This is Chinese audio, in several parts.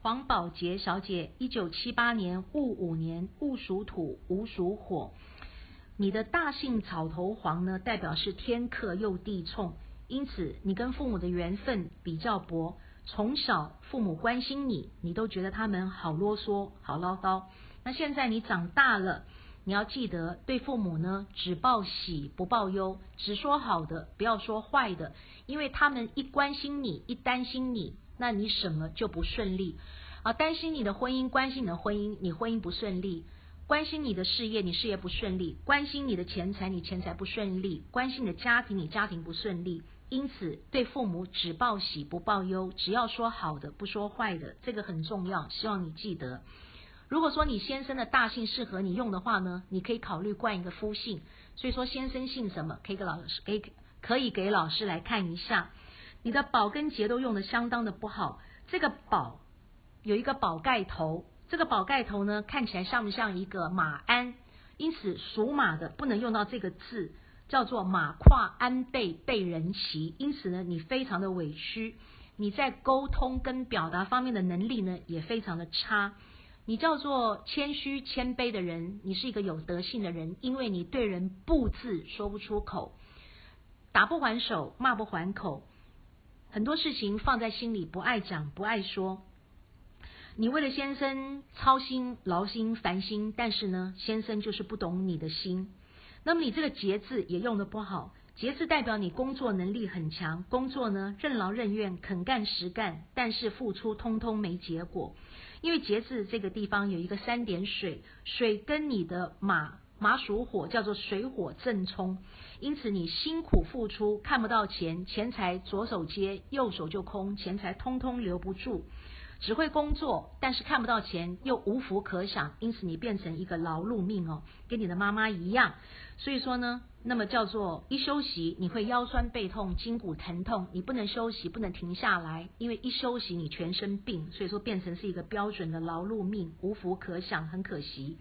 黄宝杰小姐，一九七八年戊午年，戊属土，午属火。你的大姓草头黄呢，代表是天克又地冲，因此你跟父母的缘分比较薄。从小父母关心你，你都觉得他们好啰嗦、好唠叨。那现在你长大了，你要记得对父母呢，只报喜不报忧，只说好的，不要说坏的，因为他们一关心你，一担心你，那你什么就不顺利啊？担心你的婚姻，关心你的婚姻，你婚姻不顺利；关心你的事业，你事业不顺利；关心你的钱财，你钱财不顺利；关心你的家庭，你家庭不顺利。因此，对父母只报喜不报忧，只要说好的，不说坏的，这个很重要。希望你记得。如果说你先生的大姓适合你用的话呢，你可以考虑冠一个夫姓。所以说，先生姓什么，可以给老师给可以给老师来看一下。你的宝跟劫都用的相当的不好。这个宝有一个宝盖头，这个宝盖头呢，看起来像不像一个马鞍？因此，属马的不能用到这个字。叫做马跨鞍背被人骑，因此呢，你非常的委屈，你在沟通跟表达方面的能力呢也非常的差。你叫做谦虚谦卑的人，你是一个有德性的人，因为你对人不字说不出口，打不还手，骂不还口，很多事情放在心里，不爱讲，不爱说。你为了先生操心劳心烦心，但是呢，先生就是不懂你的心。那么你这个节字也用的不好，节字代表你工作能力很强，工作呢任劳任怨，肯干实干，但是付出通通没结果。因为节字这个地方有一个三点水，水跟你的马马属火，叫做水火正冲，因此你辛苦付出看不到钱，钱财左手接右手就空，钱财通通留不住。只会工作，但是看不到钱，又无福可享，因此你变成一个劳碌命哦，跟你的妈妈一样。所以说呢，那么叫做一休息，你会腰酸背痛、筋骨疼痛，你不能休息，不能停下来，因为一休息你全身病，所以说变成是一个标准的劳碌命，无福可享，很可惜。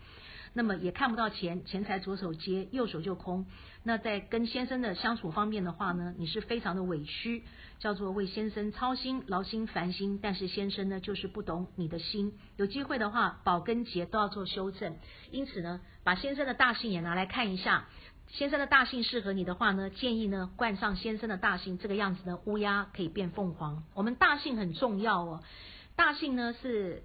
那么也看不到钱，钱财左手接，右手就空。那在跟先生的相处方面的话呢，你是非常的委屈，叫做为先生操心、劳心、烦心。但是先生呢，就是不懂你的心。有机会的话，宝跟劫都要做修正。因此呢，把先生的大姓也拿来看一下。先生的大姓适合你的话呢，建议呢冠上先生的大姓，这个样子呢，乌鸦可以变凤凰。我们大姓很重要哦，大姓呢是。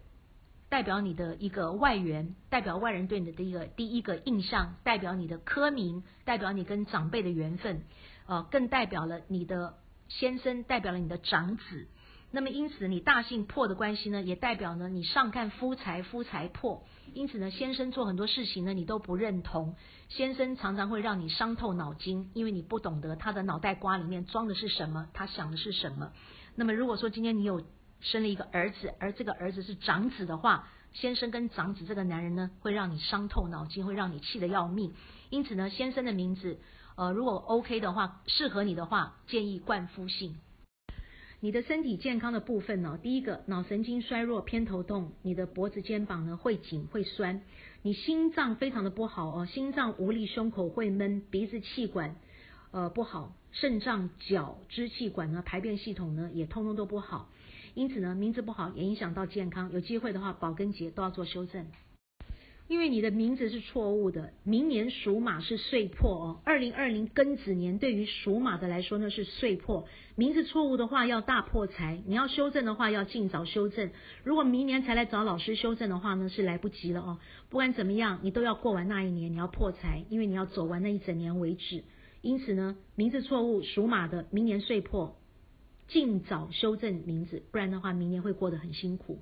代表你的一个外援，代表外人对你的一个第一个印象，代表你的科名，代表你跟长辈的缘分，呃，更代表了你的先生，代表了你的长子。那么因此，你大姓破的关系呢，也代表呢你上看夫财，夫财破。因此呢，先生做很多事情呢，你都不认同。先生常常会让你伤透脑筋，因为你不懂得他的脑袋瓜里面装的是什么，他想的是什么。那么如果说今天你有。生了一个儿子，而这个儿子是长子的话，先生跟长子这个男人呢，会让你伤透脑筋，会让你气得要命。因此呢，先生的名字，呃，如果 OK 的话，适合你的话，建议冠夫姓。你的身体健康的部分呢，第一个脑神经衰弱、偏头痛，你的脖子、肩膀呢会紧会酸，你心脏非常的不好哦，心脏无力，胸口会闷，鼻子气管呃不好，肾脏、脚、支气管呢，排便系统呢也通通都不好。因此呢，名字不好也影响到健康。有机会的话，保根节都要做修正。因为你的名字是错误的，明年属马是岁破哦。二零二零庚子年对于属马的来说呢是岁破，名字错误的话要大破财。你要修正的话要尽早修正。如果明年才来找老师修正的话呢是来不及了哦。不管怎么样，你都要过完那一年，你要破财，因为你要走完那一整年为止。因此呢，名字错误属马的，明年岁破。尽早修正名字，不然的话，明年会过得很辛苦。